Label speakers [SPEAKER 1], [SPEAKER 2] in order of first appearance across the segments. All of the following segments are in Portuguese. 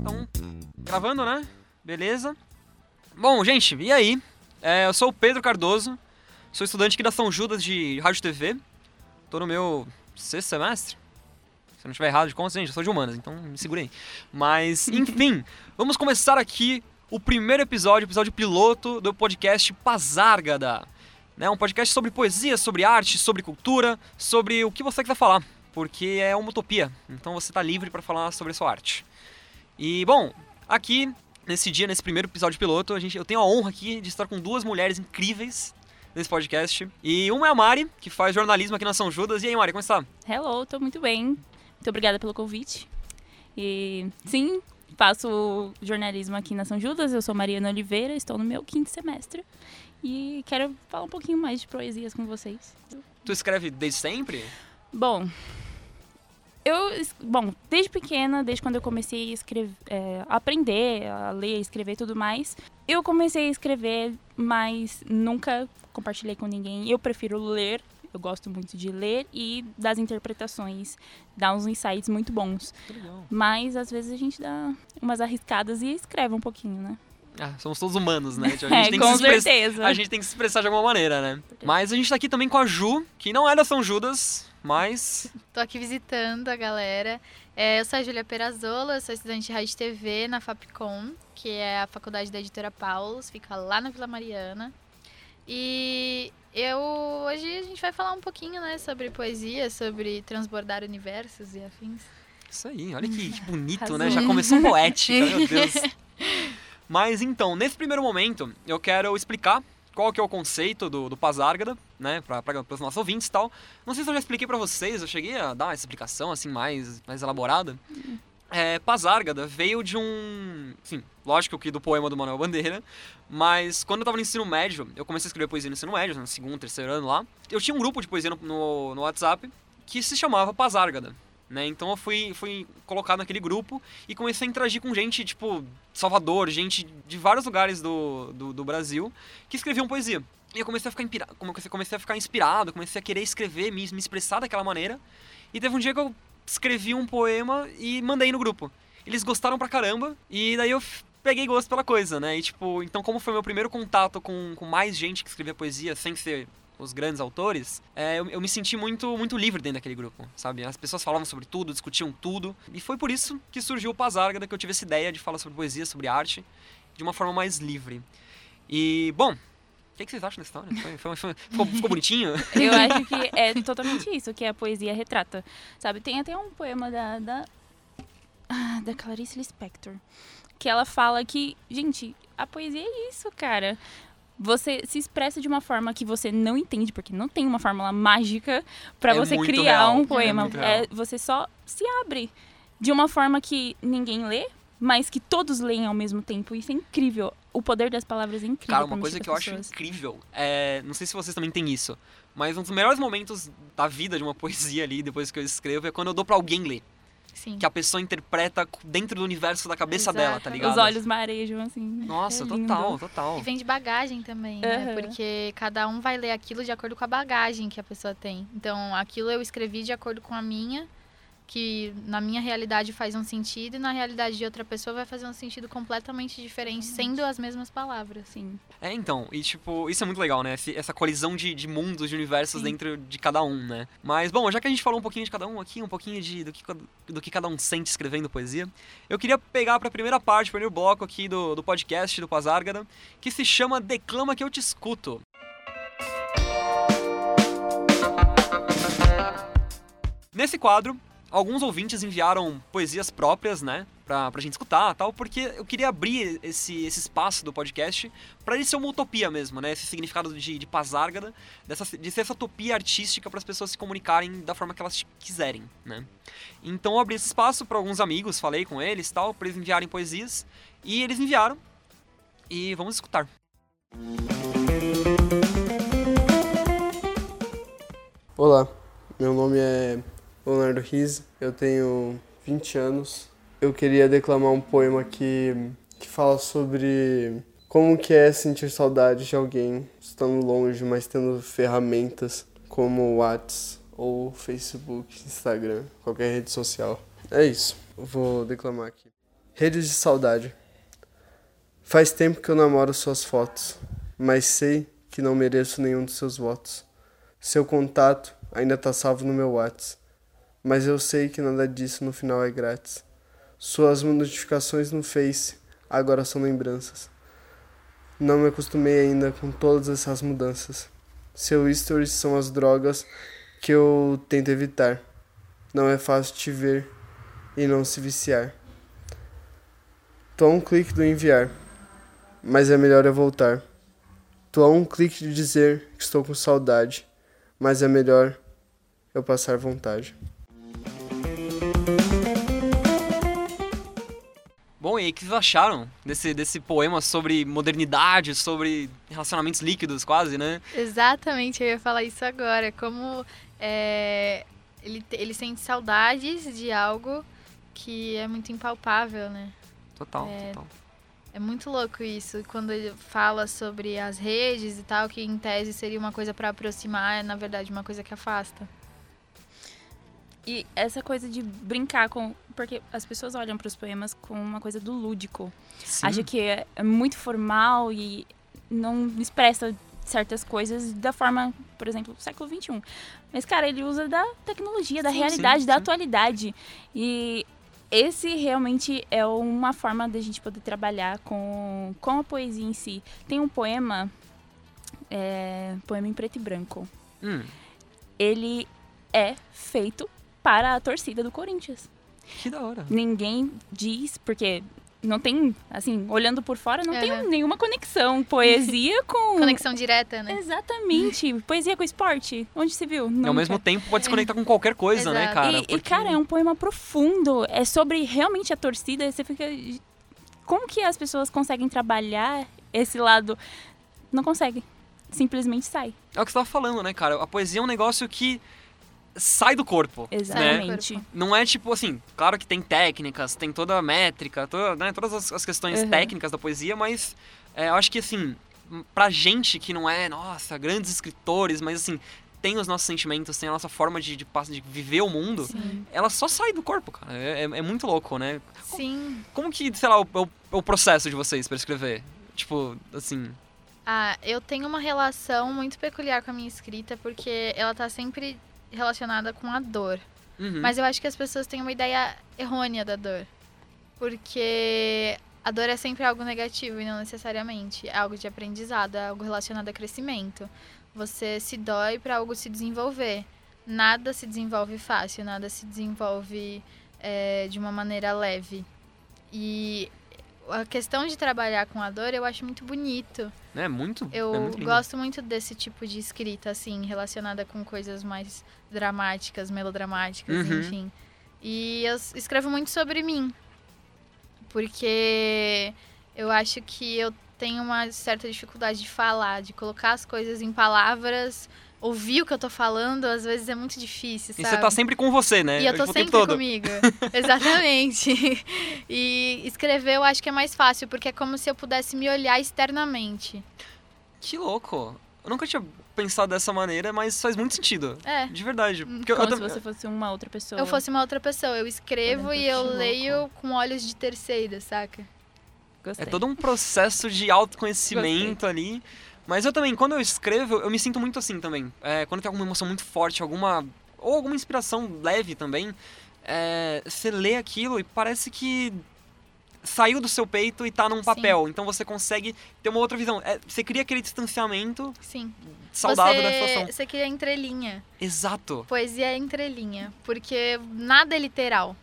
[SPEAKER 1] Então, gravando, né? Beleza. Bom, gente, e aí? É, eu sou o Pedro Cardoso, sou estudante aqui da São Judas de Rádio TV. Tô no meu sexto semestre. Se eu não estiver errado de conta, gente, eu sou de humanas, então me segurei. Mas, enfim, vamos começar aqui o primeiro episódio, episódio piloto do podcast Pazárgada. Né, um podcast sobre poesia, sobre arte, sobre cultura, sobre o que você quiser falar, porque é uma utopia. Então você está livre para falar sobre a sua arte. E bom, aqui nesse dia, nesse primeiro episódio piloto, a gente, eu tenho a honra aqui de estar com duas mulheres incríveis nesse podcast. E uma é a Mari, que faz jornalismo aqui na São Judas. E aí, Mari, como está?
[SPEAKER 2] Hello, tô muito bem. Muito obrigada pelo convite. E sim, faço jornalismo aqui na São Judas. Eu sou Mariana Oliveira, estou no meu quinto semestre. E quero falar um pouquinho mais de poesias com vocês.
[SPEAKER 1] Tu escreve desde sempre?
[SPEAKER 2] Bom, eu, bom, desde pequena, desde quando eu comecei a escrever, é, a aprender a ler, escrever e tudo mais, eu comecei a escrever, mas nunca compartilhei com ninguém. Eu prefiro ler, eu gosto muito de ler e das interpretações, dá uns insights muito bons. Mas às vezes a gente dá umas arriscadas e escreve um pouquinho, né?
[SPEAKER 1] Ah, somos todos humanos, né? Tipo, A
[SPEAKER 2] É,
[SPEAKER 1] gente tem
[SPEAKER 2] com
[SPEAKER 1] que se express-
[SPEAKER 2] certeza.
[SPEAKER 1] A gente tem que se expressar de alguma maneira, né? Mas a gente tá aqui também com a Ju, que não é da São Judas, mas
[SPEAKER 3] Tô aqui visitando a galera. É, eu sou a Júlia Perazola, sou estudante de Rádio e TV na FAPCOM, que é a faculdade da editora Paulus, fica lá na Vila Mariana. E eu hoje a gente vai falar um pouquinho, né, sobre poesia, sobre transbordar universos e afins.
[SPEAKER 1] Isso aí, olha que, que bonito, né? Já começou poética, meu Deus. Mas então, nesse primeiro momento, eu quero explicar qual que é o conceito do, do Pazárgada, né? Para os nossos ouvintes e tal. Não sei se eu já expliquei para vocês, eu cheguei a dar essa explicação assim mais, mais elaborada. É, Pazárgada veio de um. Sim, lógico que do poema do Manuel Bandeira, mas quando eu tava no ensino médio, eu comecei a escrever poesia no ensino médio, no segundo, terceiro ano lá. Eu tinha um grupo de poesia no, no, no WhatsApp que se chamava Pazárgada. Né? Então eu fui, fui colocado naquele grupo e comecei a interagir com gente, tipo, Salvador, gente de vários lugares do, do, do Brasil que escreviam poesia. E eu comecei a ficar comecei comecei a ficar inspirado, comecei a querer escrever, me, me expressar daquela maneira. E teve um dia que eu escrevi um poema e mandei no grupo. Eles gostaram pra caramba, e daí eu peguei gosto pela coisa, né? E tipo, então como foi meu primeiro contato com, com mais gente que escrevia poesia sem ser os grandes autores, é, eu, eu me senti muito, muito livre dentro daquele grupo, sabe? As pessoas falavam sobre tudo, discutiam tudo, e foi por isso que surgiu o Pazárgada, que eu tive essa ideia de falar sobre poesia, sobre arte, de uma forma mais livre. E, bom, o que, que vocês acham da história? Foi- foi- foi- ficou, ficou bonitinho?
[SPEAKER 2] Eu acho que é totalmente isso que a poesia retrata. Sabe, tem até um poema da, da, ah, da Clarice Lispector que ela fala que, gente, a poesia é isso, cara. Você se expressa de uma forma que você não entende, porque não tem uma fórmula mágica pra
[SPEAKER 1] É
[SPEAKER 2] você criar
[SPEAKER 1] real,
[SPEAKER 2] um
[SPEAKER 1] é
[SPEAKER 2] poema. É,
[SPEAKER 1] real.
[SPEAKER 2] você só se abre de uma forma que ninguém lê, mas que todos leem ao mesmo tempo. Isso é incrível. O poder das palavras é incrível.
[SPEAKER 1] Cara, uma coisa que eu
[SPEAKER 2] as
[SPEAKER 1] acho
[SPEAKER 2] pessoas.
[SPEAKER 1] incrível, é, não sei se vocês também têm isso, mas um dos melhores momentos da vida de uma poesia ali, depois que eu escrevo, é quando eu dou pra alguém ler.
[SPEAKER 3] Sim.
[SPEAKER 1] Que a pessoa interpreta dentro do universo da cabeça dela, tá ligado?
[SPEAKER 2] Os olhos marejam, assim.
[SPEAKER 1] Nossa,
[SPEAKER 2] é
[SPEAKER 1] total, total.
[SPEAKER 3] E vem de bagagem também, né?
[SPEAKER 2] Aham.
[SPEAKER 3] Porque cada um vai ler aquilo de acordo com a bagagem que a pessoa tem. Então, aquilo eu escrevi de acordo com a minha, que na minha realidade faz um sentido, e na realidade de outra pessoa vai fazer um sentido completamente diferente, sendo as mesmas palavras.
[SPEAKER 2] Sim.
[SPEAKER 1] É, então, e tipo, isso é muito legal, né? Essa colisão de, de mundos, de universos
[SPEAKER 2] Sim.
[SPEAKER 1] dentro de cada um, né? Mas, bom, já que a gente falou um pouquinho de cada um aqui, um pouquinho de, do, que, do que cada um sente escrevendo poesia, eu queria pegar pra primeira parte, primeiro bloco aqui do, do podcast do Pazárgada, que se chama Declama que eu te escuto. Nesse quadro, alguns ouvintes enviaram poesias próprias, né? Pra, pra gente escutar tal, porque eu queria abrir esse, esse espaço do podcast pra ele ser uma utopia mesmo, né? Esse significado de, de pazárgada, dessa, de ser essa utopia artística para as pessoas se comunicarem da forma que elas quiserem, né? Então eu abri esse espaço para alguns amigos, falei com eles tal, pra eles enviarem poesias, e eles enviaram, e vamos escutar.
[SPEAKER 4] Olá, meu nome é Leonardo Riz, eu tenho 20 anos. Eu queria declamar um poema que, que fala sobre Como que é sentir saudade de alguém estando longe, mas tendo ferramentas como o WhatsApp ou Facebook, Instagram, qualquer rede social. É isso. Vou declamar aqui. Redes de saudade. Faz tempo que eu namoro suas fotos, mas sei que não mereço nenhum dos seus votos. Seu contato ainda tá salvo no meu WhatsApp, mas eu sei que nada disso no final é grátis. Suas notificações no Face agora são lembranças. Não me acostumei ainda com todas essas mudanças. Seu stories são as drogas que eu tento evitar. Não é fácil te ver e não se viciar. Tô a um clique do enviar, mas é melhor eu voltar. Tô a um clique de dizer que estou com saudade, mas é melhor eu passar vontade.
[SPEAKER 1] Bom, e aí, o que vocês acharam desse, desse poema sobre modernidade, sobre relacionamentos líquidos, quase, né?
[SPEAKER 3] Exatamente, eu ia falar isso agora. Como é, ele, ele sente saudades de algo que é muito impalpável, né?
[SPEAKER 1] Total,
[SPEAKER 3] É,
[SPEAKER 1] total.
[SPEAKER 3] É muito louco isso. Quando ele fala sobre as redes e tal, que em tese seria uma coisa pra aproximar, é na verdade uma coisa que afasta.
[SPEAKER 2] E essa coisa de brincar com. Porque as pessoas olham para os poemas com uma coisa do lúdico.
[SPEAKER 1] Sim.
[SPEAKER 2] Acha que é é muito formal e não expressa certas coisas da forma, por exemplo, século XXI. Mas, cara, ele usa da tecnologia, da
[SPEAKER 1] Sim,
[SPEAKER 2] realidade,
[SPEAKER 1] sim,
[SPEAKER 2] da
[SPEAKER 1] sim.
[SPEAKER 2] atualidade. E esse realmente é uma forma da gente poder trabalhar com, com a poesia em si. Tem um poema, é, poema em preto e branco.
[SPEAKER 1] Hum,
[SPEAKER 2] Ele é feito para a torcida do Corinthians.
[SPEAKER 1] que da hora.
[SPEAKER 2] Ninguém diz, porque não tem, assim, olhando por fora, não tem nenhuma conexão. Poesia com.
[SPEAKER 3] Conexão direta, né?
[SPEAKER 2] Exatamente. Poesia com esporte. Onde se viu?
[SPEAKER 1] E ao
[SPEAKER 2] Nunca.
[SPEAKER 1] mesmo tempo pode se conectar com qualquer coisa, né,
[SPEAKER 3] Exato.
[SPEAKER 1] cara?
[SPEAKER 2] e, e,
[SPEAKER 1] Porque-
[SPEAKER 2] cara, é um poema profundo. É sobre realmente a torcida. Você fica. Como que as pessoas conseguem trabalhar esse lado? Não conseguem. Simplesmente sai.
[SPEAKER 1] É o que você tava falando, né, cara? A poesia é um negócio que sai do corpo. Né?
[SPEAKER 2] Exatamente.
[SPEAKER 1] Não é tipo assim, claro que tem técnicas, tem toda a métrica, toda, né, todas as, as questões
[SPEAKER 2] Uhum.
[SPEAKER 1] técnicas da poesia, mas é, eu acho que assim, pra gente que não é, nossa, grandes escritores, mas assim, tem os nossos sentimentos, tem a nossa forma de, de, de viver o mundo,
[SPEAKER 2] Sim.
[SPEAKER 1] ela só sai do corpo, cara. É, é- é muito louco, né?
[SPEAKER 3] Sim.
[SPEAKER 1] Como que, sei lá, o, o- o processo de vocês pra escrever? Tipo, assim.
[SPEAKER 3] Ah, eu tenho uma relação muito peculiar com a minha escrita, porque ela tá sempre relacionada com a dor.
[SPEAKER 1] uhum.
[SPEAKER 3] Mas eu acho que as pessoas têm uma ideia errônea da dor. Porque a dor é sempre algo negativo e não necessariamente. É algo de aprendizado, é algo relacionado a crescimento. Você se dói para algo se desenvolver. Nada se desenvolve fácil, nada se desenvolve é, de uma maneira leve. E a questão de trabalhar com a dor eu acho muito bonito.
[SPEAKER 1] É muito.
[SPEAKER 3] Eu
[SPEAKER 1] é muito
[SPEAKER 3] gosto muito desse tipo de escrita, assim, relacionada com coisas mais dramáticas, melodramáticas,
[SPEAKER 1] Uhum.
[SPEAKER 3] enfim. E eu escrevo muito sobre mim. Porque eu acho que eu tenho uma certa dificuldade de falar, de colocar as coisas em palavras, ouvir o que eu tô falando, às vezes é muito difícil,
[SPEAKER 1] E
[SPEAKER 3] sabe?
[SPEAKER 1] você tá sempre com você, né?
[SPEAKER 3] E eu tô
[SPEAKER 1] o
[SPEAKER 3] sempre comigo. Exatamente. E escrever eu acho que é mais fácil, porque é como se eu pudesse me olhar externamente.
[SPEAKER 1] Que louco. Eu nunca tinha pensado dessa maneira, mas faz muito sentido.
[SPEAKER 3] É.
[SPEAKER 1] De verdade. Porque eu,
[SPEAKER 2] Como
[SPEAKER 1] eu
[SPEAKER 2] se
[SPEAKER 1] tam-
[SPEAKER 2] você fosse uma outra pessoa.
[SPEAKER 3] Eu fosse uma outra pessoa. Eu escrevo e eu
[SPEAKER 2] louco.
[SPEAKER 3] leio com olhos de terceira, saca?
[SPEAKER 2] Gostei.
[SPEAKER 1] É todo um processo de autoconhecimento ali. Mas eu também, quando eu escrevo, eu me sinto muito assim também. É, quando tem alguma emoção muito forte, alguma. Ou alguma inspiração leve também, é, você lê aquilo e parece que saiu do seu peito e tá num
[SPEAKER 3] Sim.
[SPEAKER 1] papel. Então você consegue ter uma outra visão. É, você cria aquele distanciamento
[SPEAKER 3] Sim.
[SPEAKER 1] saudável
[SPEAKER 3] você,
[SPEAKER 1] da situação.
[SPEAKER 3] Você cria entrelinha.
[SPEAKER 1] Exato.
[SPEAKER 3] Poesia é entrelinha. Porque nada é literal.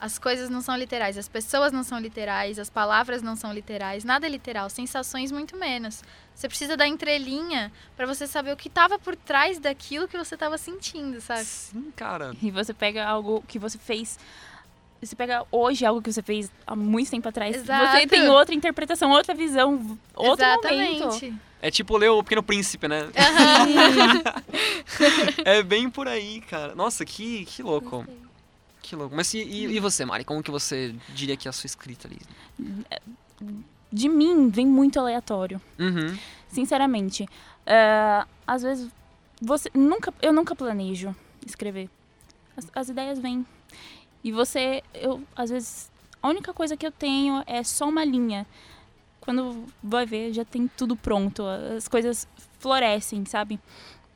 [SPEAKER 3] As coisas não são literais, as pessoas não são literais, as palavras não são literais, nada é literal, sensações muito menos. Você precisa da entrelinha pra você saber o que tava por trás daquilo que você tava sentindo, sabe?
[SPEAKER 1] Sim, cara.
[SPEAKER 2] E você pega algo que você fez. Você pega hoje algo que você fez há muito tempo atrás.
[SPEAKER 3] Exato.
[SPEAKER 2] Você tem outra interpretação, outra visão, outro momento.
[SPEAKER 3] Exatamente.
[SPEAKER 1] É tipo ler o Pequeno Príncipe, né?
[SPEAKER 3] Aham.
[SPEAKER 1] É bem por aí, cara. Nossa, que, que louco. Que louco. Mas e, e, e você, Mari? Como que você diria que é a sua escrita ali?
[SPEAKER 2] de mim vem muito aleatório,
[SPEAKER 1] Uhum.
[SPEAKER 2] sinceramente. É, às vezes você nunca, eu nunca planejo escrever. As, as ideias vêm e você, eu às vezes a única coisa que eu tenho é só uma linha. Quando vai ver já tem tudo pronto, as coisas florescem, sabe?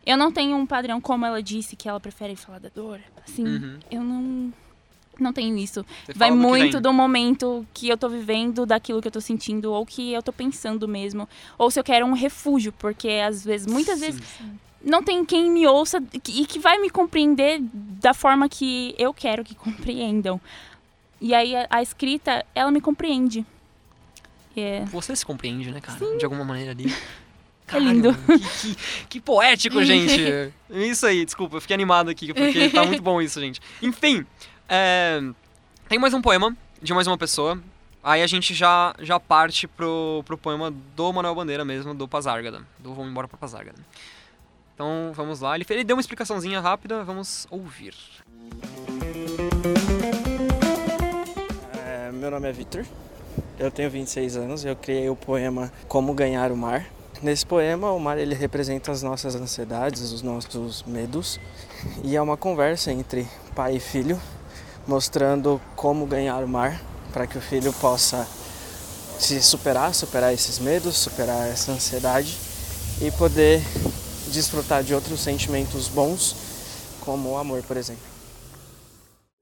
[SPEAKER 2] Eu não tenho um padrão como ela disse que ela prefere falar da dor. Assim,
[SPEAKER 1] Uhum.
[SPEAKER 2] eu não não tenho isso.
[SPEAKER 1] Você
[SPEAKER 2] Vai muito do momento que eu tô vivendo, daquilo que eu tô sentindo, ou que eu tô pensando mesmo. Ou se eu quero um refúgio, porque às vezes, muitas
[SPEAKER 1] Sim.
[SPEAKER 2] vezes, não tem quem me ouça e que vai me compreender da forma que eu quero que compreendam. E aí a, a escrita, ela me compreende. É,
[SPEAKER 1] Você se compreende, né, cara? De alguma maneira ali.
[SPEAKER 2] É lindo.
[SPEAKER 1] Que, que- que poético, gente. Isso aí, desculpa, eu fiquei animado aqui, porque tá muito bom isso, gente. Enfim, é, tem mais um poema de mais uma pessoa. Aí a gente já, já parte pro, pro poema do Manuel Bandeira mesmo, do Pazárgada. Do Vamos Embora pra Pazárgada. Então, vamos lá. Ele, ele deu uma explicaçãozinha rápida, vamos ouvir.
[SPEAKER 5] É, meu nome é Vitor, eu tenho 26 anos, eu criei o poema Como Ganhar o Mar. Nesse poema, o mar ele representa as nossas ansiedades, os nossos medos, e é uma conversa entre pai e filho, mostrando como ganhar o mar para que o filho possa se superar, superar esses medos, superar essa ansiedade e poder desfrutar de outros sentimentos bons, como o amor, por exemplo.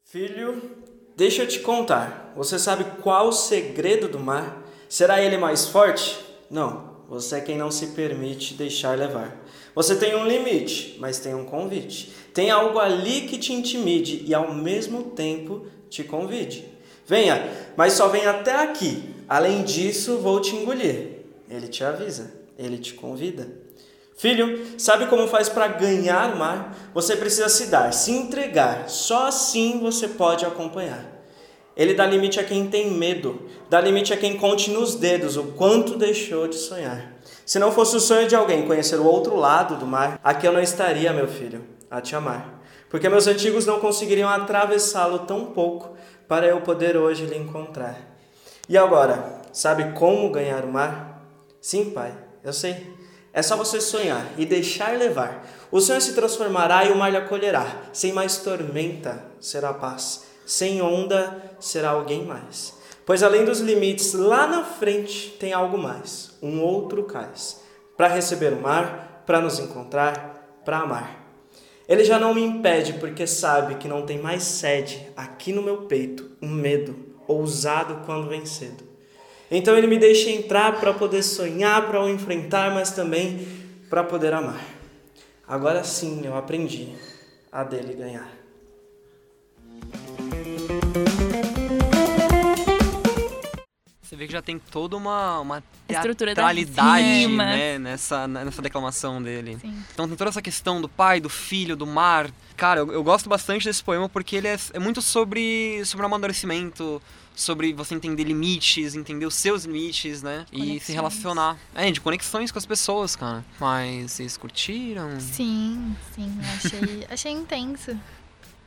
[SPEAKER 5] Filho, deixa eu te contar. Você sabe qual o segredo do mar? Será ele mais forte? Não. Você é quem não se permite deixar levar. Você tem um limite, mas tem um convite. Tem algo ali que te intimide e ao mesmo tempo te convide. Venha, mas só venha até aqui. Além disso, vou te engolir. Ele te avisa, ele te convida. Filho, sabe como faz para ganhar o mar? Você precisa se dar, se entregar. Só assim você pode acompanhar. Ele dá limite a quem tem medo, dá limite a quem conte nos dedos o quanto deixou de sonhar. Se não fosse o sonho de alguém conhecer o outro lado do mar, aqui eu não estaria, meu filho, a te amar. Porque meus antigos não conseguiriam atravessá-lo tão pouco para eu poder hoje lhe encontrar. E agora, sabe como ganhar o mar? Sim, pai, eu sei. É só você sonhar e deixar levar. O sonho se transformará e o mar lhe acolherá. Sem mais tormenta será paz. Sem onda será alguém mais. Pois além dos limites, lá na frente tem algo mais, um outro cais. Para receber o mar, para nos encontrar, para amar. Ele já não me impede porque sabe que não tem mais sede aqui no meu peito, um medo ousado quando vem cedo. Então ele me deixa entrar para poder sonhar, para o enfrentar, mas também para poder amar. Agora sim eu aprendi a dele ganhar.
[SPEAKER 1] Você vê que já tem toda uma, uma teatralidade né, nessa, nessa declamação dele.
[SPEAKER 3] Sim.
[SPEAKER 1] Então tem toda essa questão do pai, do filho, do mar. Cara, eu, eu gosto bastante desse poema porque ele é, é muito sobre, sobre amadurecimento, sobre você entender limites, entender os seus limites, né? E se
[SPEAKER 3] Conexões.
[SPEAKER 1] relacionar. É, de conexões com as pessoas, cara. Mas vocês curtiram?
[SPEAKER 3] Sim, sim, achei, achei intenso.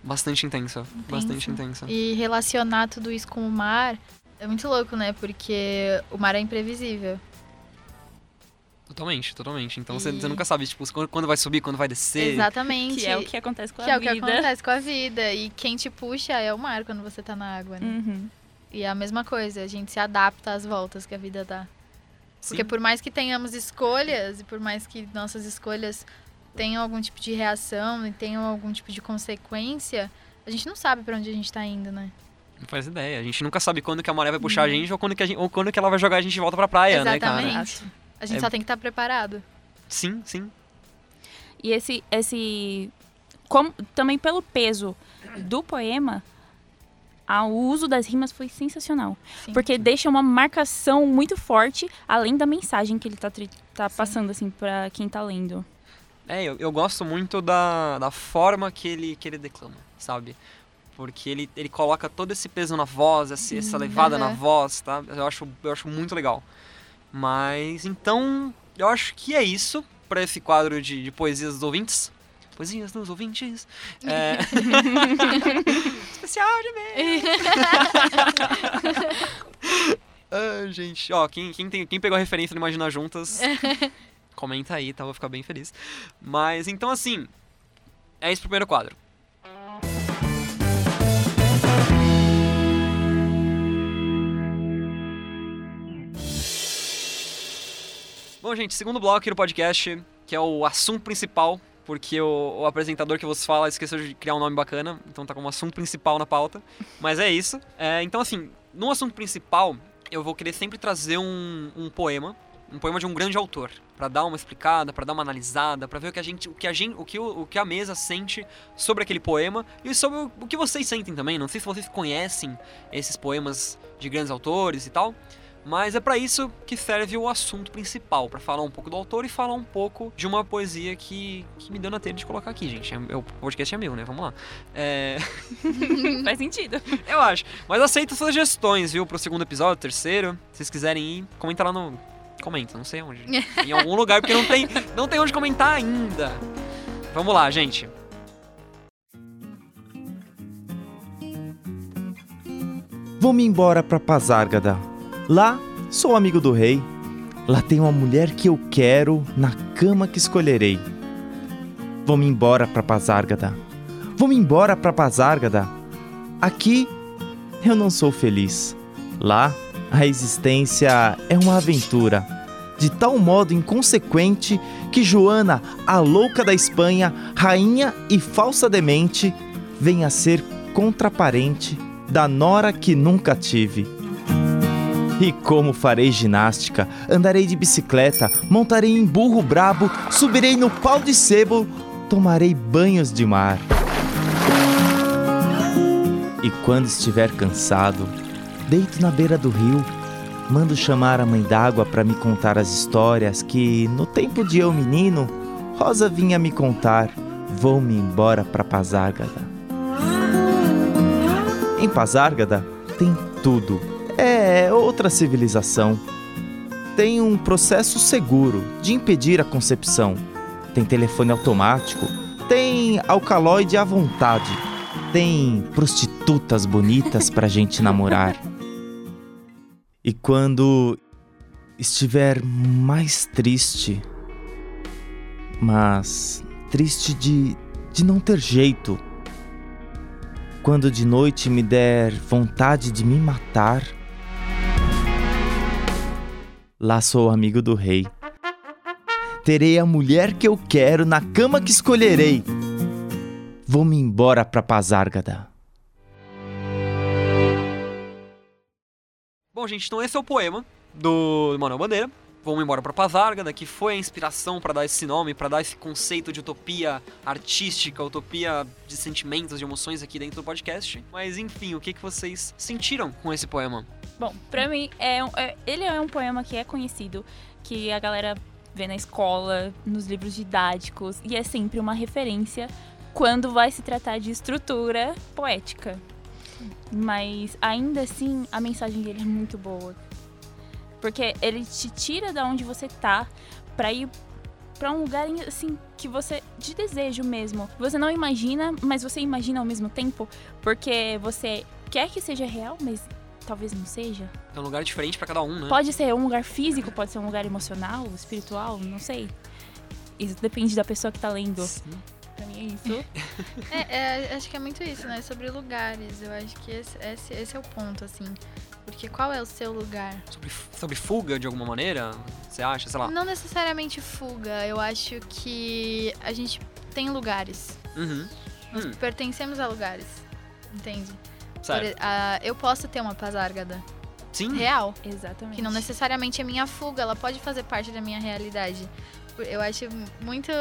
[SPEAKER 1] Bastante intensa. Bastante intensa.
[SPEAKER 3] E relacionar tudo isso com o mar é muito louco, né? Porque o mar é imprevisível.
[SPEAKER 1] Totalmente, totalmente. Então você
[SPEAKER 3] E-
[SPEAKER 1] você nunca sabe, tipo, quando- vai subir, quando vai descer.
[SPEAKER 3] Exatamente.
[SPEAKER 2] que é o que acontece com
[SPEAKER 3] que
[SPEAKER 2] a
[SPEAKER 3] é o que
[SPEAKER 2] vida.
[SPEAKER 3] acontece com a vida. E quem te puxa é o mar quando você tá na água, né?
[SPEAKER 2] Uhum.
[SPEAKER 3] E é a mesma coisa, a gente se adapta às voltas que a vida dá. Porque
[SPEAKER 1] Sim.
[SPEAKER 3] por mais que tenhamos escolhas, e por mais que nossas escolhas tenham algum tipo de reação e tenham algum tipo de consequência, a gente não sabe pra onde a gente tá indo, né?
[SPEAKER 1] Não faz ideia. A gente nunca sabe quando que a maré vai puxar a gente ou quando que, a gente, ou quando que ela vai jogar a gente de volta pra praia, né, cara?
[SPEAKER 3] Exatamente. A gente
[SPEAKER 1] É-
[SPEAKER 3] só tem que estar preparado.
[SPEAKER 1] Sim, sim.
[SPEAKER 2] E esse, esse como, também pelo peso do poema, a- o uso das rimas foi sensacional.
[SPEAKER 3] Sim.
[SPEAKER 2] Porque deixa uma marcação muito forte, além da mensagem que ele tá, tri- tá
[SPEAKER 3] Sim.
[SPEAKER 2] passando, assim, pra quem tá lendo.
[SPEAKER 1] É, eu, eu gosto muito da, da forma que ele, que ele declama, sabe? Porque ele, ele coloca todo esse peso na voz, esse- essa levada na
[SPEAKER 3] aham.
[SPEAKER 1] voz, tá? Eu acho, eu acho muito legal. Mas, então, eu acho que é isso para esse quadro de, de poesias dos ouvintes. Poesias dos ouvintes. É... Especial de mês. Ah, gente. Ó, quem, quem, tem, quem pegou a referência no Imagina Juntas, comenta aí, tá? Vou ficar bem feliz. Mas, então, assim, é esse primeiro quadro. Bom, gente, segundo bloco aqui do podcast, que é o assunto principal, porque o, o apresentador que vos fala esqueceu de criar um nome bacana, então tá como assunto principal na pauta. Mas é isso. É, então, assim, no assunto principal, eu vou querer sempre trazer um, um poema, um poema de um grande autor, para dar uma explicada, para dar uma analisada, para ver o que a gente, o que a gente, o que o, o, que a mesa sente sobre aquele poema e sobre o, o que vocês sentem também. Não sei se vocês conhecem esses poemas de grandes autores e tal. Mas é para isso que serve o assunto principal, para falar um pouco do autor e falar um pouco de uma poesia que, que me deu na telha de colocar aqui, gente. É, é, o podcast é meu, né? Vamos lá. É...
[SPEAKER 2] Faz sentido.
[SPEAKER 1] Eu acho. Mas aceito sugestões, viu, pro segundo episódio, terceiro. Se vocês quiserem ir, comenta lá no. Comenta, não sei onde. em algum lugar, porque não tem, não tem onde comentar ainda. Vamos lá, gente.
[SPEAKER 6] Vou-me embora pra Pazárgada Lá sou amigo do rei. Lá tem uma mulher que eu quero na cama que escolherei. Vou-me embora para Pazárgada. Vou-me embora para Pazárgada. Aqui eu não sou feliz. Lá a existência é uma aventura, de tal modo inconsequente que Joana, a louca da Espanha, rainha e falsa demente, vem a ser contraparente da nora que nunca tive. E como farei ginástica, andarei de bicicleta, montarei em burro brabo, subirei no pau de sebo, tomarei banhos de mar. E quando estiver cansado, deito na beira do rio, mando chamar a mãe d'água para me contar as histórias que, no tempo de eu menino, Rosa vinha me contar. Vou-me embora para Pazárgada. Em Pazárgada tem tudo é outra civilização. Tem um processo seguro de impedir a concepção. Tem telefone automático. Tem alcaloide à vontade. Tem prostitutas bonitas pra gente namorar. E quando estiver mais triste, mas triste de, de não ter jeito, quando de noite me der vontade de me matar, Lá sou amigo do rei. Terei a mulher que eu quero na cama que escolherei. Vou-me embora pra Pazárgada.
[SPEAKER 1] Bom, gente, então esse é o poema do Manuel Bandeira. Vamos embora para Pazárgada, que foi a inspiração para dar esse nome, para dar esse conceito de utopia artística, utopia de sentimentos, de emoções aqui dentro do podcast. Mas enfim, o que, que vocês sentiram com esse poema?
[SPEAKER 2] Bom, pra mim, é, é, ele é um poema que é conhecido, que a galera vê na escola, nos livros didáticos, e é sempre uma referência quando vai se tratar de estrutura poética. Mas ainda assim, a mensagem dele é muito boa. Porque ele te tira da onde você tá pra ir para um lugar assim que você de desejo mesmo. Você não imagina, mas você imagina ao mesmo tempo, porque você quer que seja real, mas talvez não seja.
[SPEAKER 1] É um lugar diferente para cada um, né?
[SPEAKER 2] Pode ser um lugar físico, pode ser um lugar emocional, espiritual, não sei. Isso depende da pessoa que tá lendo. Sim. Pra mim é isso.
[SPEAKER 3] é, é, acho que é muito isso, né? Sobre lugares. Eu acho que esse, esse, esse é o ponto, assim. Porque qual é o seu lugar?
[SPEAKER 1] Sobre, sobre fuga, de alguma maneira? Você acha, sei lá?
[SPEAKER 3] Não necessariamente fuga. Eu acho que a gente tem lugares.
[SPEAKER 1] Uhum.
[SPEAKER 3] Nós
[SPEAKER 1] hum.
[SPEAKER 3] pertencemos a lugares. Entende?
[SPEAKER 1] Certo.
[SPEAKER 3] Por, uh, eu posso ter uma pazárgada.
[SPEAKER 1] Sim.
[SPEAKER 3] Real.
[SPEAKER 2] Exatamente.
[SPEAKER 3] Que não necessariamente é minha fuga, ela pode fazer parte da minha realidade. Eu acho muito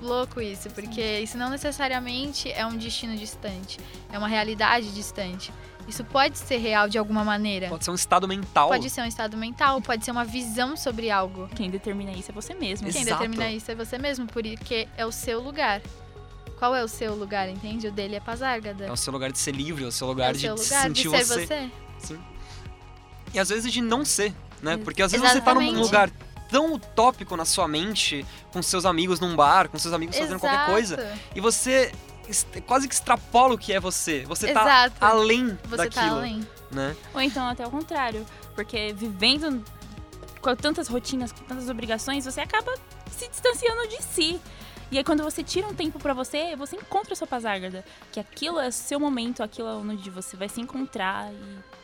[SPEAKER 3] louco isso, porque Sim. isso não necessariamente é um destino distante, é uma realidade distante. Isso pode ser real de alguma maneira.
[SPEAKER 1] Pode ser um estado mental.
[SPEAKER 3] Pode ser um estado mental, pode ser uma visão sobre algo.
[SPEAKER 2] Quem determina isso é você mesmo.
[SPEAKER 3] Quem
[SPEAKER 1] Exato.
[SPEAKER 3] determina isso é você mesmo, porque é o seu lugar. Qual é o seu lugar, entende? O dele é Pazárgada.
[SPEAKER 1] É o seu lugar de ser livre, é o seu lugar,
[SPEAKER 3] é o seu
[SPEAKER 1] de,
[SPEAKER 3] lugar
[SPEAKER 1] sentir
[SPEAKER 3] de ser
[SPEAKER 1] você.
[SPEAKER 3] você.
[SPEAKER 1] Sim. E às vezes de não ser, né? Porque às vezes
[SPEAKER 3] Exatamente.
[SPEAKER 1] você tá num lugar tão utópico na sua mente, com seus amigos num bar, com seus amigos fazendo
[SPEAKER 3] Exato.
[SPEAKER 1] qualquer coisa, e você quase que extrapola o que é você. Você
[SPEAKER 3] Exato.
[SPEAKER 1] tá além
[SPEAKER 3] Você
[SPEAKER 1] daquilo.
[SPEAKER 3] tá além.
[SPEAKER 1] Né?
[SPEAKER 2] Ou então até o contrário. porque vivendo com tantas rotinas, com tantas obrigações, você acaba se distanciando de si. E aí quando você tira um tempo pra você, você encontra a sua pazárgada. Que aquilo é o seu momento, aquilo é onde você vai se encontrar e...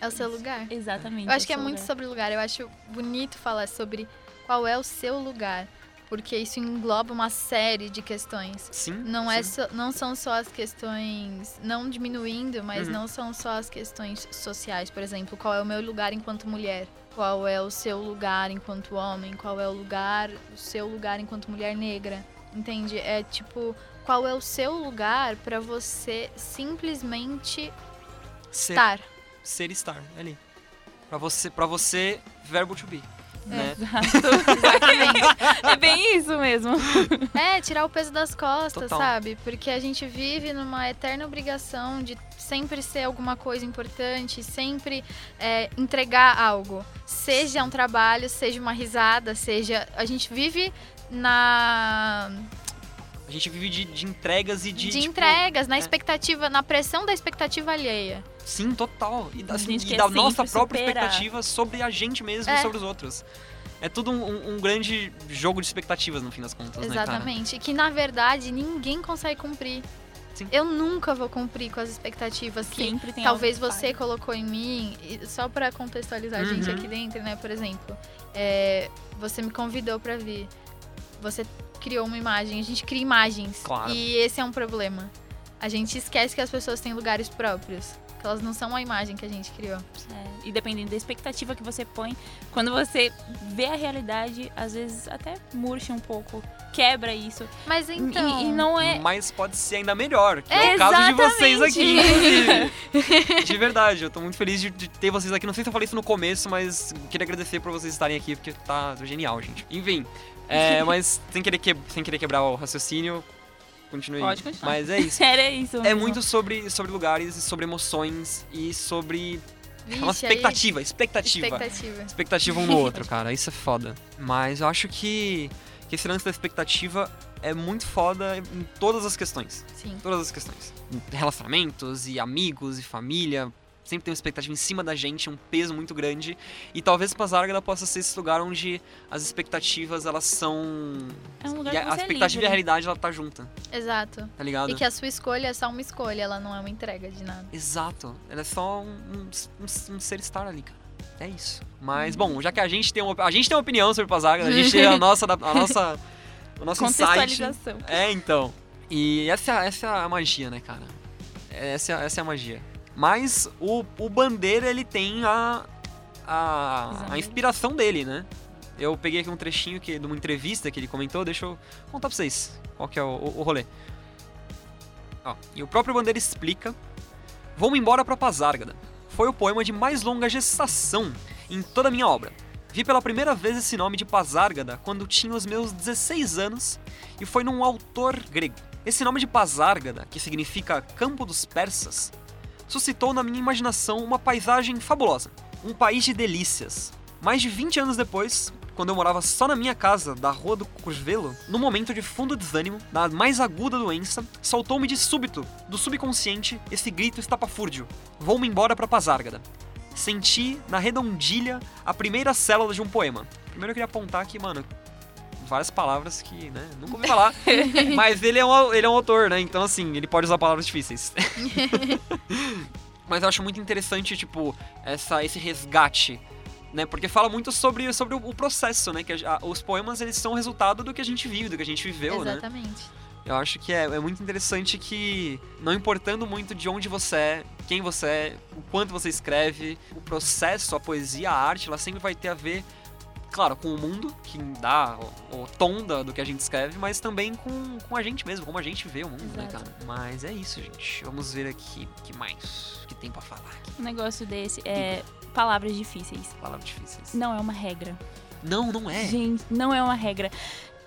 [SPEAKER 3] É o seu lugar.
[SPEAKER 2] Exatamente.
[SPEAKER 3] Eu acho que é
[SPEAKER 2] seu
[SPEAKER 3] muito
[SPEAKER 2] lugar.
[SPEAKER 3] sobre lugar. Eu acho bonito falar sobre qual é o seu lugar. Porque isso engloba uma série de questões.
[SPEAKER 1] Sim.
[SPEAKER 3] Não, é
[SPEAKER 1] sim.
[SPEAKER 3] só- não são só as questões, não diminuindo, mas
[SPEAKER 1] Uhum.
[SPEAKER 3] não são só as questões sociais. Por exemplo, qual é o meu lugar enquanto mulher? Qual é o seu lugar enquanto homem? Qual é o lugar, o seu lugar enquanto mulher negra? Entende? É tipo, qual é o seu lugar pra você simplesmente
[SPEAKER 1] Ser,
[SPEAKER 3] estar?
[SPEAKER 1] Ser estar, é ali. Pra você, pra você, verbo to be. Né?
[SPEAKER 2] Exato.
[SPEAKER 3] Exatamente.
[SPEAKER 2] é bem isso mesmo.
[SPEAKER 3] É, tirar o peso das costas,
[SPEAKER 1] Total.
[SPEAKER 3] sabe? Porque a gente vive numa eterna obrigação de sempre ser alguma coisa importante, sempre é, entregar algo. Seja um trabalho, seja uma risada, seja. A gente vive na.
[SPEAKER 1] A gente vive de, de entregas e de.
[SPEAKER 3] De,
[SPEAKER 1] tipo,
[SPEAKER 3] entregas, na
[SPEAKER 1] é.
[SPEAKER 3] expectativa, na pressão da expectativa alheia.
[SPEAKER 1] Sim, total. E, da-
[SPEAKER 2] A
[SPEAKER 1] assim,
[SPEAKER 2] gente
[SPEAKER 1] e da nossa própria
[SPEAKER 2] superar.
[SPEAKER 1] expectativa sobre a gente mesmo e
[SPEAKER 3] É.
[SPEAKER 1] sobre os outros. É tudo um, um- grande jogo de expectativas, no fim das contas, né?
[SPEAKER 3] Exatamente. E que na verdade ninguém consegue cumprir.
[SPEAKER 1] Sim.
[SPEAKER 3] Eu nunca vou cumprir com as expectativas que
[SPEAKER 2] Sempre tem
[SPEAKER 3] talvez
[SPEAKER 2] que
[SPEAKER 3] você colocou em mim, e só pra contextualizar a gente
[SPEAKER 1] Uhum.
[SPEAKER 3] aqui dentro, né? Por exemplo, é, você me convidou pra vir, você criou uma imagem, a gente cria imagens
[SPEAKER 1] Claro.
[SPEAKER 3] e esse é um problema. A gente esquece que as pessoas têm lugares próprios, que elas não são a imagem que a gente criou.
[SPEAKER 2] É, e dependendo da expectativa que você põe, quando você vê a realidade, às vezes até murcha um pouco, quebra isso.
[SPEAKER 3] Mas
[SPEAKER 2] E-
[SPEAKER 3] então,
[SPEAKER 2] E, não é.
[SPEAKER 1] Mas pode ser ainda melhor, que é, o caso de vocês aqui, inclusive. de verdade, eu tô muito feliz de, de ter vocês aqui. Não sei se eu falei isso no começo, mas queria agradecer por vocês estarem aqui, porque tá genial, gente. Enfim, é, mas sem querer, que, sem querer quebrar o raciocínio, continue.
[SPEAKER 2] Pode continuar.
[SPEAKER 1] Mas é isso.
[SPEAKER 2] Era isso.
[SPEAKER 1] É
[SPEAKER 2] mesmo.
[SPEAKER 1] muito sobre, sobre lugares, e sobre emoções e sobre
[SPEAKER 3] vixe,
[SPEAKER 1] uma
[SPEAKER 3] aí-
[SPEAKER 1] expectativa, expectativa.
[SPEAKER 3] expectativa.
[SPEAKER 1] expectativa um no outro, cara. Isso é foda. Mas eu acho que, que esse lance da expectativa é muito foda em todas as questões.
[SPEAKER 3] Sim.
[SPEAKER 1] Todas as questões. Relacionamentos e amigos e família. Sempre tem uma expectativa em cima da gente, um peso muito grande. E talvez Pazárgada possa ser esse lugar onde as expectativas, elas são...
[SPEAKER 2] É um lugar que
[SPEAKER 1] a, a
[SPEAKER 2] você é
[SPEAKER 1] expectativa e a
[SPEAKER 2] livre.
[SPEAKER 1] realidade, ela tá junta,
[SPEAKER 3] Exato.
[SPEAKER 1] tá ligado?
[SPEAKER 3] E que a sua escolha é só uma escolha, ela não é uma entrega de nada.
[SPEAKER 1] Exato. Ela é só um, um, um- ser estar ali, cara. É isso. Mas, bom, já que a gente tem uma, a gente tem uma opinião sobre Pazárgada, a gente tem a nossa... A nossa o nosso insight.
[SPEAKER 2] Contextualização.
[SPEAKER 1] É, então. E essa, essa é a magia, né, cara? Essa, é- essa é a magia. Mas o, o Bandeira, ele tem a, a, a inspiração dele, né? Eu peguei aqui um trechinho que, de uma entrevista que ele comentou, deixa eu contar pra vocês qual que é o, o, o rolê. Ó, e o próprio Bandeira explica Vou-me embora pra Pazárgada. Foi o poema de mais longa gestação em toda a minha obra. Vi pela primeira vez esse nome de Pazárgada quando tinha os meus 16 anos e foi num autor grego. Esse nome de Pazárgada, que significa Campo dos Persas, suscitou na minha imaginação uma paisagem fabulosa, um país de delícias. Mais de 20 anos depois, quando eu morava só na minha casa da Rua do Curvelo, no momento de fundo desânimo, da mais aguda doença, soltou-me de súbito, do subconsciente, esse grito estapafúrdio: Vou-me embora pra Pazárgada. Senti na redondilha a primeira célula de um poema. Primeiro eu queria apontar aqui, mano, várias palavras que, né, nunca ouvi falar. mas ele é, um, ele é um autor, né? Então, assim, ele pode usar palavras difíceis. mas eu acho muito interessante, tipo, essa, esse resgate né? Porque fala muito sobre, sobre o, processo, né? Que a- os poemas eles são resultado do que a gente vive, do que a gente viveu, né?
[SPEAKER 3] Exatamente.
[SPEAKER 1] Eu acho que é, é muito interessante que, não importando muito de onde você é, quem você é, o quanto você escreve, o processo, a poesia, a arte, ela sempre vai ter a ver, claro, com o mundo, que dá o, o tom da- do que a gente escreve, mas também com, com a gente mesmo, como a gente vê o mundo, né,
[SPEAKER 2] Exato.
[SPEAKER 1] cara? Mas é isso, gente. Vamos ver aqui o que mais que tem pra falar aqui.
[SPEAKER 2] Um negócio desse é palavras difíceis.
[SPEAKER 1] Palavras difíceis.
[SPEAKER 2] Não é uma regra.
[SPEAKER 1] Não, não é.
[SPEAKER 2] Gente, não é uma regra.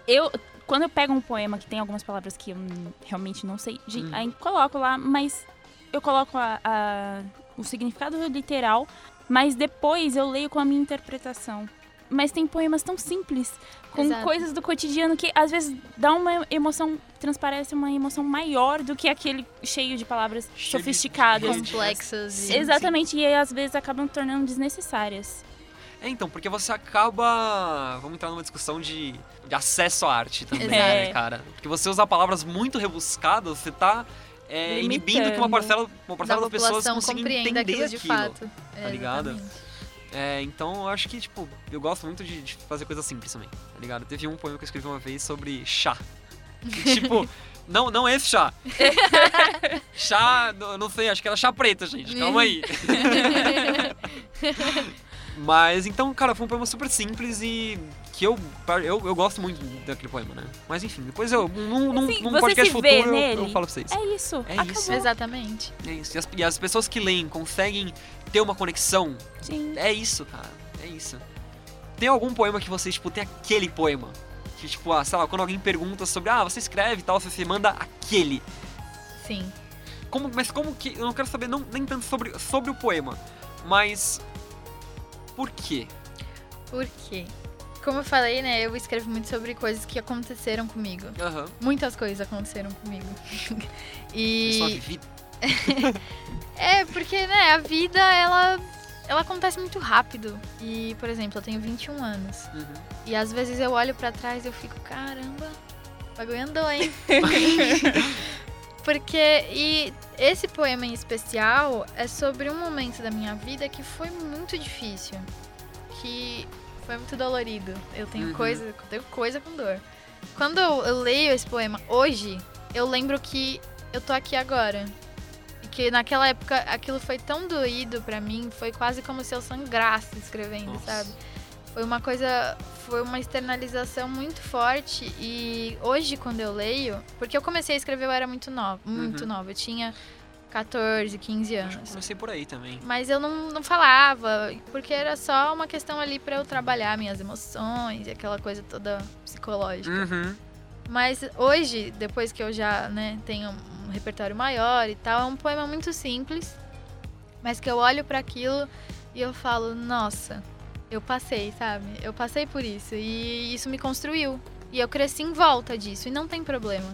[SPEAKER 2] Eu, quando eu pego um poema que tem algumas palavras que eu realmente não sei, gente,
[SPEAKER 1] Hum.
[SPEAKER 2] aí coloco lá, mas eu coloco a- a- o significado literal, mas depois eu leio com a minha interpretação. Mas tem poemas tão simples, com
[SPEAKER 3] Exato.
[SPEAKER 2] coisas do cotidiano que às vezes dá uma emoção, transparece uma emoção maior do que aquele cheio de palavras
[SPEAKER 1] Cheio de-
[SPEAKER 2] sofisticadas.
[SPEAKER 3] Complexos. e-
[SPEAKER 2] Exatamente, e aí, às vezes acabam tornando desnecessárias.
[SPEAKER 1] É, então, porque você acaba. Vamos entrar numa discussão de, de acesso à arte também,
[SPEAKER 3] Exato.
[SPEAKER 1] né, cara? Porque você usa palavras muito rebuscadas, você tá é, inibindo que uma parcela, uma
[SPEAKER 3] Da
[SPEAKER 1] parcela das pessoas
[SPEAKER 3] população
[SPEAKER 1] consiga
[SPEAKER 3] compreenda
[SPEAKER 1] entender
[SPEAKER 3] aquilo de
[SPEAKER 1] aquilo.
[SPEAKER 3] fato.
[SPEAKER 1] tá ligado?
[SPEAKER 3] exatamente.
[SPEAKER 1] É, então eu acho que, tipo, eu gosto muito de, de fazer coisas simples também, tá ligado? Teve um poema que eu escrevi uma vez sobre chá. E, tipo, não, não esse chá. chá, não, não sei, acho que era chá preto, gente. Calma aí. Mas então, cara, foi um poema super simples e que eu, eu, eu gosto muito daquele poema, né? Mas enfim, depois eu, num, num,
[SPEAKER 2] Assim,
[SPEAKER 1] num podcast futuro, eu, eu falo pra vocês.
[SPEAKER 2] É isso,
[SPEAKER 1] É
[SPEAKER 2] acabou.
[SPEAKER 1] isso.
[SPEAKER 3] Exatamente.
[SPEAKER 1] É isso. E as, e as pessoas que leem conseguem ter uma conexão
[SPEAKER 2] Sim.
[SPEAKER 1] é isso, cara. É isso. Tem algum poema que vocês, tipo, tem aquele poema? Que, tipo, ah, sei lá, quando alguém pergunta sobre, ah, você escreve e tal, você manda aquele.
[SPEAKER 3] Sim.
[SPEAKER 1] Como, mas como que. Eu não quero saber não, nem tanto sobre, sobre o poema, mas. Por quê?
[SPEAKER 3] Por quê? Como eu falei, né, eu escrevo muito sobre coisas que aconteceram comigo.
[SPEAKER 1] Aham.
[SPEAKER 3] Muitas coisas aconteceram comigo. E
[SPEAKER 1] vivida.
[SPEAKER 3] é porque, né, a vida ela ela acontece muito rápido. E, por exemplo, eu tenho 21 anos.
[SPEAKER 1] Uhum.
[SPEAKER 3] E às vezes eu olho pra trás e eu fico, caramba, o bagulho andou, hein? Porque, e esse poema em especial é sobre um momento da minha vida que foi muito difícil. Que foi muito dolorido. Eu tenho
[SPEAKER 1] Uhum.
[SPEAKER 3] coisa, eu tenho coisa com dor. Quando eu, eu leio esse poema hoje, eu lembro que eu tô aqui agora. E que naquela época aquilo foi tão doído pra mim, foi quase como se eu sangrasse escrevendo,
[SPEAKER 1] Nossa.
[SPEAKER 3] sabe? Foi uma coisa, foi uma externalização muito forte e hoje quando eu leio, porque eu comecei a escrever eu era muito nova, muito
[SPEAKER 1] Uhum.
[SPEAKER 3] nova, eu tinha 14, 15
[SPEAKER 1] Acho que eu
[SPEAKER 3] anos.
[SPEAKER 1] comecei por aí também.
[SPEAKER 3] Mas eu não, não falava, porque era só uma questão ali pra eu trabalhar minhas emoções e aquela coisa toda psicológica.
[SPEAKER 1] Uhum.
[SPEAKER 3] Mas hoje, depois que eu já né, tenho um repertório maior e tal, é um poema muito simples, mas que eu olho para aquilo e eu falo, nossa, eu passei, sabe? Eu passei por isso e isso me construiu. E eu cresci em volta disso e não tem problema.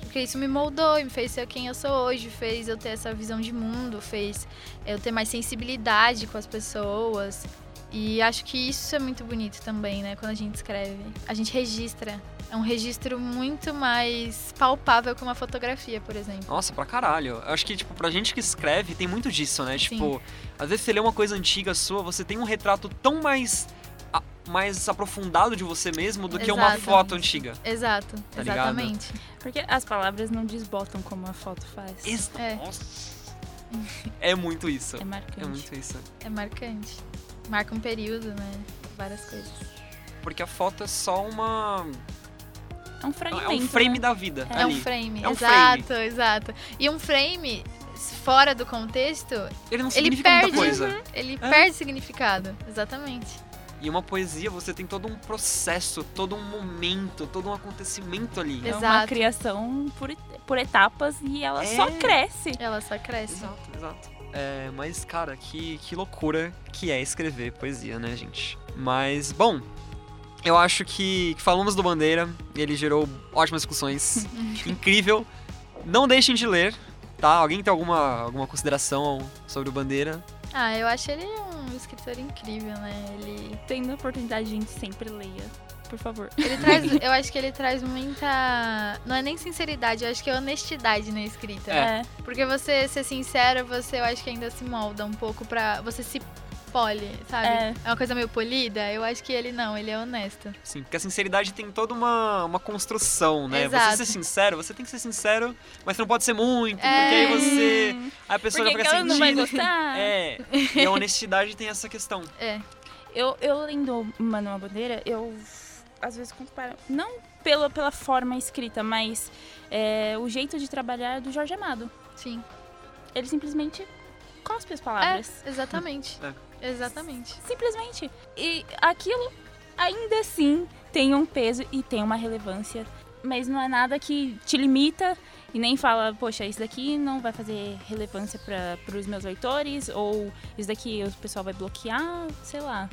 [SPEAKER 3] Porque isso me moldou e me fez ser quem eu sou hoje, fez eu ter essa visão de mundo, fez eu ter mais sensibilidade com as pessoas. E acho que isso é muito bonito também, né? Quando a gente escreve. A gente registra. É um registro muito mais palpável que uma fotografia, por exemplo.
[SPEAKER 1] Nossa, pra caralho. Eu acho que, tipo, pra gente que escreve, tem muito disso, né?
[SPEAKER 3] Sim.
[SPEAKER 1] Tipo, às vezes você lê uma coisa antiga sua, você tem um retrato tão mais, mais aprofundado de você mesmo do que uma foto antiga.
[SPEAKER 3] Exato,
[SPEAKER 1] Tá ligado?
[SPEAKER 3] exatamente.
[SPEAKER 2] Porque as palavras não desbotam como a foto faz.
[SPEAKER 1] Ex-
[SPEAKER 3] É.
[SPEAKER 1] Nossa. É muito isso.
[SPEAKER 2] É marcante.
[SPEAKER 1] É muito isso.
[SPEAKER 3] É marcante. Marca um período, né? Várias coisas.
[SPEAKER 1] Porque a foto é só uma.
[SPEAKER 2] É um fragmento.
[SPEAKER 1] É um frame
[SPEAKER 2] né?
[SPEAKER 1] da vida.
[SPEAKER 3] É
[SPEAKER 1] ali.
[SPEAKER 3] um frame,
[SPEAKER 1] É um
[SPEAKER 3] exato, exato. E um frame, fora do contexto,
[SPEAKER 1] Ele não
[SPEAKER 3] ele
[SPEAKER 1] significa
[SPEAKER 3] perde,
[SPEAKER 1] muita coisa.
[SPEAKER 3] Uhum, ele
[SPEAKER 1] É.
[SPEAKER 3] perde significado. Exatamente.
[SPEAKER 1] E uma poesia, você tem todo um processo, todo um momento, todo um acontecimento ali.
[SPEAKER 2] É uma
[SPEAKER 3] Exato.
[SPEAKER 2] criação por, por etapas e ela
[SPEAKER 1] É.
[SPEAKER 2] só cresce.
[SPEAKER 3] Ela só cresce.
[SPEAKER 1] Exato, exato. É, mas, cara, que, que loucura que é escrever poesia, né, gente? Mas, bom, eu acho que, que falamos do Bandeira, ele gerou ótimas discussões. Incrível. Não deixem de ler, tá? Alguém tem alguma, alguma consideração sobre o Bandeira?
[SPEAKER 3] Ah, eu acho ele um escritor incrível, né? Ele,
[SPEAKER 2] Tendo a oportunidade, gente, sempre leia. Por favor.
[SPEAKER 3] ele traz, eu acho que ele traz muita, não é nem sinceridade, eu acho que é honestidade na escrita.
[SPEAKER 1] É.
[SPEAKER 3] Porque você ser sincero, você eu acho que ainda se molda um pouco pra. Você se pole, sabe?
[SPEAKER 2] É.
[SPEAKER 3] É uma coisa meio polida. Eu acho que ele não, ele é honesto.
[SPEAKER 1] Sim, porque a sinceridade tem toda uma, uma construção, né?
[SPEAKER 3] Exato.
[SPEAKER 1] Você ser sincero, você tem que ser sincero, mas você não pode ser muito,
[SPEAKER 3] É.
[SPEAKER 1] porque aí você. Aí a pessoa
[SPEAKER 2] Porque
[SPEAKER 1] já fica
[SPEAKER 2] ela não vai
[SPEAKER 1] sentindo.
[SPEAKER 2] gostar?
[SPEAKER 1] É, e a honestidade tem essa questão.
[SPEAKER 3] É.
[SPEAKER 2] Eu, eu lendo Manuel Bandeira, eu às vezes comparo. Não pela, pela forma escrita, mas é, o jeito de trabalhar do Jorge Amado.
[SPEAKER 3] Sim.
[SPEAKER 2] Ele simplesmente cospe as palavras.
[SPEAKER 3] É, exatamente.
[SPEAKER 1] É.
[SPEAKER 3] Exatamente.
[SPEAKER 2] Simplesmente. E aquilo ainda assim tem um peso e tem uma relevância. Mas não é nada que te limita e nem fala, poxa, isso daqui não vai fazer relevância para os meus leitores, ou isso daqui o pessoal vai bloquear, sei lá.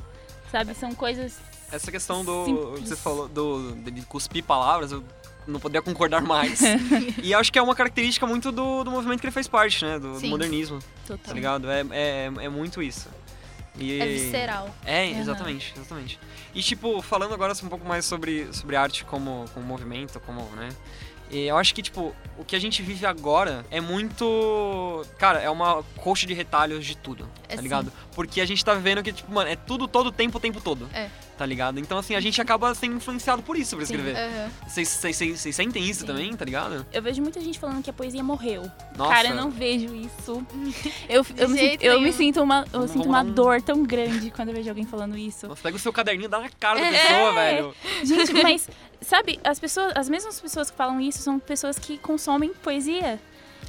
[SPEAKER 2] Sabe? São coisas
[SPEAKER 1] essa questão do.
[SPEAKER 2] Simples.
[SPEAKER 1] Você falou do, de cuspir palavras, eu não poderia concordar mais. e acho que é uma característica muito do, do movimento que ele fez parte, né? Do, do modernismo,
[SPEAKER 2] Total.
[SPEAKER 1] tá ligado? É, é, é muito isso. E...
[SPEAKER 3] É visceral.
[SPEAKER 1] É, exatamente, exatamente. E tipo, falando agora um pouco mais sobre, sobre arte como, como movimento, como, né? E eu acho que, tipo, o que a gente vive agora é muito. Cara, é uma coxa de retalhos de tudo,
[SPEAKER 3] É
[SPEAKER 1] tá
[SPEAKER 3] sim.
[SPEAKER 1] ligado? Porque a gente tá vivendo que, tipo, mano, é tudo todo o tempo, o tempo todo.
[SPEAKER 3] É.
[SPEAKER 1] Tá ligado? Então, assim, a gente acaba sendo influenciado por isso pra escrever. Vocês vocês- vocês- vocês sentem isso
[SPEAKER 2] Sim.
[SPEAKER 1] também, tá ligado?
[SPEAKER 2] Eu vejo muita gente falando que a poesia morreu.
[SPEAKER 1] Nossa.
[SPEAKER 2] Cara, eu não vejo isso. Eu, eu, me, eu me sinto uma, eu sinto uma
[SPEAKER 1] um-
[SPEAKER 2] dor tão grande quando eu vejo alguém falando isso.
[SPEAKER 1] Nossa, pega o seu caderninho e dá na cara da
[SPEAKER 2] É.
[SPEAKER 1] pessoa, velho.
[SPEAKER 2] Gente, mas sabe, as pessoas, as mesmas pessoas que falam isso são pessoas que consomem poesia.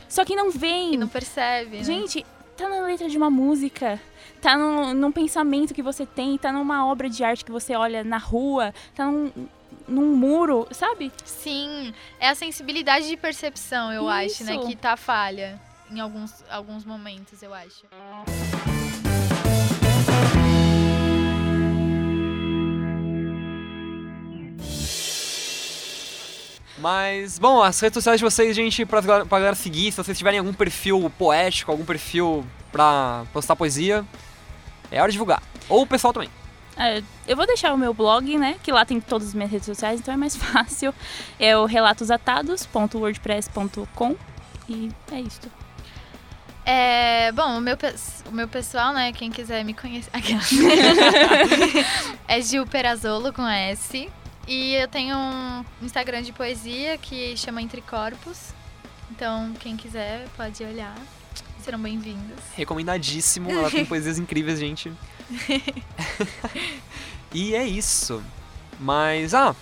[SPEAKER 2] Só que não veem.
[SPEAKER 3] E não percebe, né?
[SPEAKER 2] Tá na letra de uma música, tá num, num pensamento que você tem, tá numa obra de arte que você olha na rua, tá num, num muro, sabe?
[SPEAKER 3] Sim, é a sensibilidade de percepção, eu acho, né?
[SPEAKER 2] Isso.
[SPEAKER 3] Que tá falha em alguns, alguns momentos, eu acho.
[SPEAKER 1] Mas, bom, as redes sociais de vocês, gente, pra, galera- pra galera seguir, se vocês tiverem algum perfil poético, algum perfil pra postar poesia, é hora de divulgar. Ou o pessoal também.
[SPEAKER 2] É, eu vou deixar o meu blog, né? Que lá tem todas as minhas redes sociais, então é mais fácil. É o relatosatados.wordpress.com e é isso.
[SPEAKER 3] É, bom, o meu, o meu pessoal, né? Quem quiser me conhecer. É Gil Perazolo com S. E eu tenho um Instagram de poesia que chama Entre Corpos. Então, quem quiser pode olhar. Serão bem-vindos.
[SPEAKER 1] Recomendadíssimo, ela tem poesias incríveis, gente. e é isso. Mas, ah,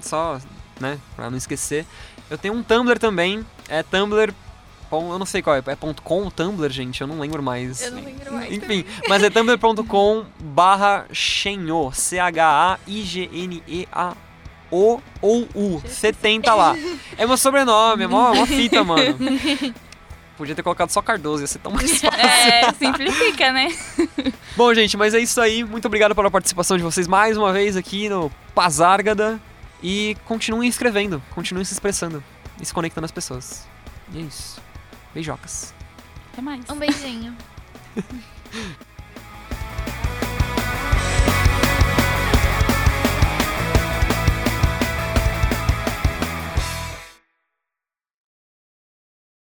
[SPEAKER 1] só, né, pra não esquecer, eu tenho um Tumblr também, é Tumblr. Eu não sei qual é, é ponto .com o Tumblr, gente, eu não lembro mais.
[SPEAKER 3] Eu não lembro mais.
[SPEAKER 1] Enfim, mas é tumblr.com barra Chenho, C-H-A-I-G-N-E-A-O ou U, 70 lá. É meu sobrenome, é mó, mó fita, mano. Podia ter colocado só Cardoso, ia ser tão mais fácil.
[SPEAKER 2] É, simplifica, né?
[SPEAKER 1] Bom, gente, mas é isso aí. Muito obrigado pela participação de vocês mais uma vez aqui no Pazárgada. E continuem escrevendo, continuem se expressando e se conectando às pessoas. E é isso. Beijocas.
[SPEAKER 2] Até mais.
[SPEAKER 3] Um beijinho.